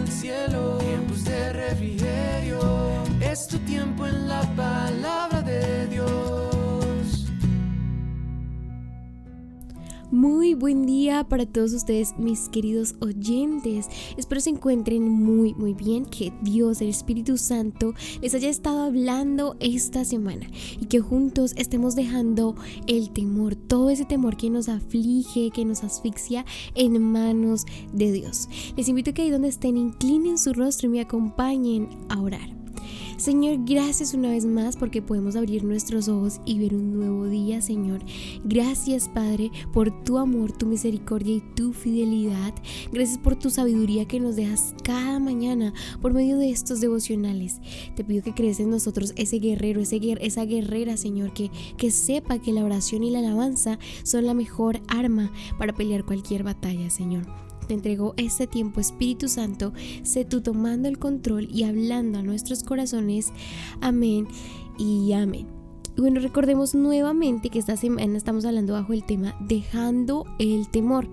el cielo, Muy buen día para todos ustedes, mis queridos oyentes. Espero se encuentren muy, muy bien, que Dios, el Espíritu Santo, les haya estado hablando esta semana y que juntos estemos dejando el temor, todo ese temor que nos aflige, que nos asfixia, en manos de Dios. Les invito a que ahí donde estén, inclinen su rostro y me acompañen a orar. Señor, gracias una vez más porque podemos abrir nuestros ojos y ver un nuevo día, Señor. Gracias, Padre, por tu amor, tu misericordia y tu fidelidad. Gracias por tu sabiduría que nos dejas cada mañana por medio de estos devocionales. Te pido que crees en nosotros ese guerrero, esa guerrera, Señor, que, que sepa que la oración y la alabanza son la mejor arma para pelear cualquier batalla, Señor te entrego este tiempo, Espíritu Santo, sé tú tomando el control y hablando a nuestros corazones. Amén y amén. bueno, recordemos nuevamente que esta semana estamos hablando bajo el tema Dejando el temor.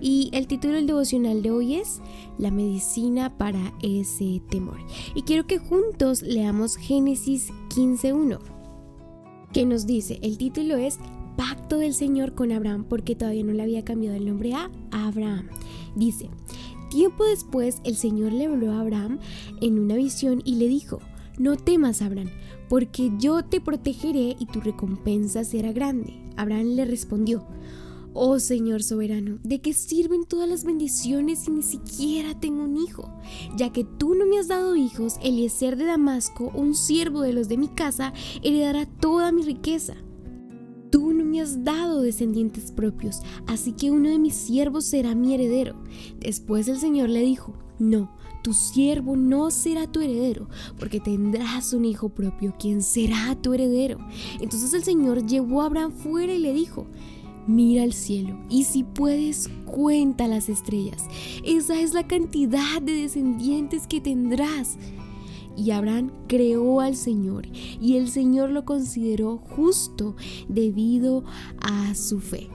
Y el título del devocional de hoy es La medicina para ese temor. Y quiero que juntos leamos Génesis 15.1, que nos dice, el título es Pacto del Señor con Abraham, porque todavía no le había cambiado el nombre a Abraham. Dice, tiempo después el Señor le habló a Abraham en una visión y le dijo, no temas, Abraham, porque yo te protegeré y tu recompensa será grande. Abraham le respondió, Oh Señor soberano, ¿de qué sirven todas las bendiciones si ni siquiera tengo un hijo? Ya que tú no me has dado hijos, Eliezer de Damasco, un siervo de los de mi casa, heredará toda mi riqueza has dado descendientes propios, así que uno de mis siervos será mi heredero. Después el Señor le dijo, no, tu siervo no será tu heredero, porque tendrás un hijo propio, quien será tu heredero. Entonces el Señor llevó a Abraham fuera y le dijo, Mira al cielo y si puedes cuenta las estrellas. Esa es la cantidad de descendientes que tendrás. Y Abraham creó al Señor y el Señor lo consideró justo debido a su fe.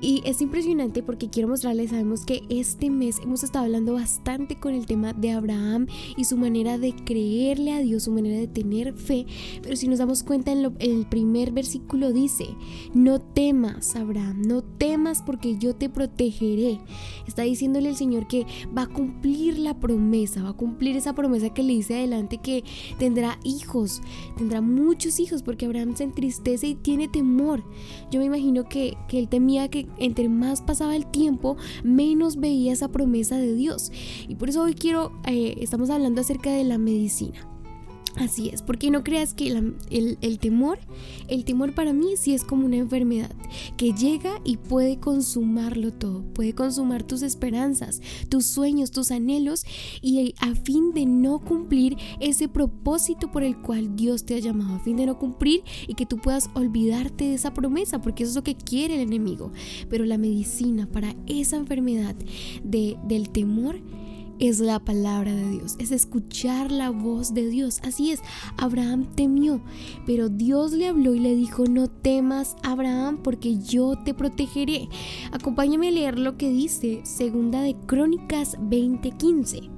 Y es impresionante porque quiero mostrarles, sabemos que este mes hemos estado hablando bastante con el tema de Abraham y su manera de creerle a Dios, su manera de tener fe. Pero si nos damos cuenta en, el primer versículo dice, no temas Abraham, no temas porque yo te protegeré. Está diciéndole el Señor que va a cumplir la promesa, va a cumplir esa promesa que le dice adelante que tendrá hijos, tendrá muchos hijos porque Abraham se entristece y tiene temor. Yo me imagino que, que él temía que entre más pasaba el tiempo, menos veía esa promesa de Dios. Y por eso hoy quiero, eh, estamos hablando acerca de la medicina. Así es, porque no creas que el, temor, el temor para mí sí es como una enfermedad que llega y puede consumarlo todo, puede consumar tus esperanzas, tus sueños, tus anhelos y a fin de no cumplir ese propósito por el cual Dios te ha llamado, a fin de no cumplir y que tú puedas olvidarte de esa promesa, porque eso es lo que quiere el enemigo. Pero la medicina para esa enfermedad de, del temor es la palabra de Dios, es escuchar la voz de Dios. Así es, Abraham temió, pero Dios le habló y le dijo, no temas Abraham porque yo te protegeré. Acompáñame a leer lo que dice Segunda de Crónicas 20:15.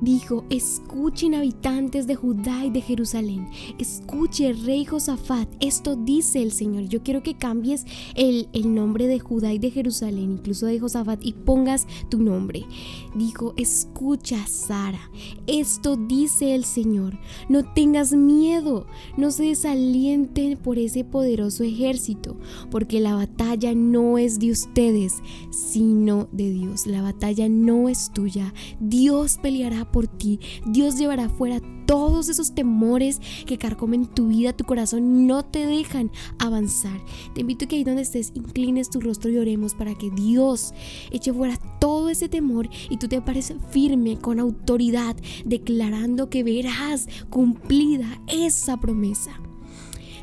Dijo, escuchen habitantes de Judá y de Jerusalén, escuche rey Josafat, esto dice el Señor. Yo quiero que cambies el, el, nombre de Judá y de Jerusalén, incluso de Josafat, y pongas tu nombre. Dijo, escucha Sara, esto dice el Señor. No tengas miedo, no se desalienten por ese poderoso ejército, porque la batalla no es de ustedes, sino de Dios. La batalla no es tuya, Dios peleará por ti. Dios llevará fuera todos esos temores que carcomen tu vida, tu corazón, no te dejan avanzar. Te invito a que ahí donde estés, inclines tu rostro y oremos para que Dios eche fuera todo ese temor y tú te pares firme con autoridad, declarando que verás cumplida esa promesa.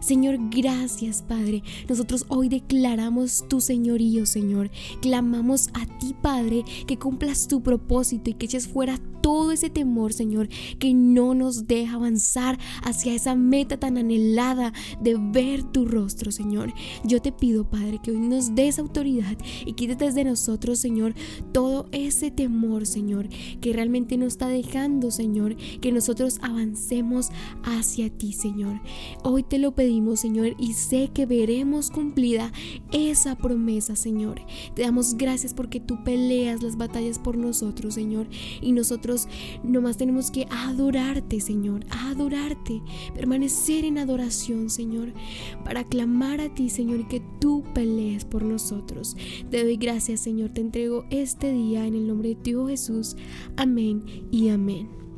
Señor, gracias, Padre. Nosotros hoy declaramos tu señorío, Señor. Clamamos a ti, Padre, que cumplas tu propósito y que eches fuera todo ese temor, Señor, que no nos deja avanzar hacia esa meta tan anhelada de ver tu rostro, Señor. Yo te pido, Padre, que hoy nos des autoridad y quítate de nosotros, Señor, todo ese temor, Señor, que realmente nos está dejando, Señor, que nosotros avancemos hacia ti, Señor. Hoy te lo pedimos, Señor, y sé que veremos cumplida esa promesa, Señor. Te damos gracias porque tú peleas las batallas por nosotros, Señor, y nosotros nomás tenemos que adorarte, Señor, adorarte, permanecer en adoración, Señor, para clamar a ti, Señor, que tú pelees por nosotros. Te doy gracias, Señor, te entrego este día en el nombre de Dios Jesús. Amén y amén.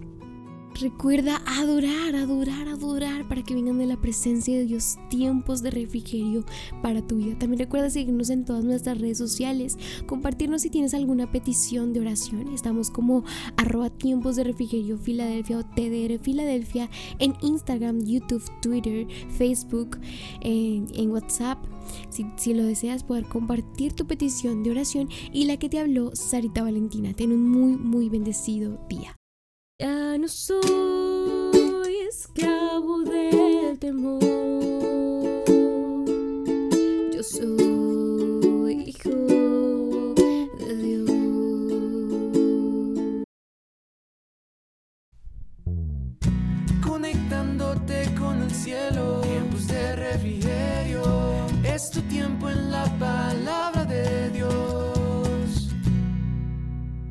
Recuerda adorar, adorar, adorar para que vengan de la presencia de Dios tiempos de refrigerio para tu vida. También recuerda seguirnos en todas nuestras redes sociales, compartirnos si tienes alguna petición de oración. Estamos como arroba tiempos de refrigerio Filadelfia o TDR Filadelfia en Instagram, YouTube, Twitter, Facebook, en, WhatsApp. Si, si, lo deseas, poder compartir tu petición de oración y la que te habló Sarita Valentina. Ten un muy, muy bendecido día. Ya no soy esclavo del temor. Yo soy hijo de Dios. Conectándote con el cielo.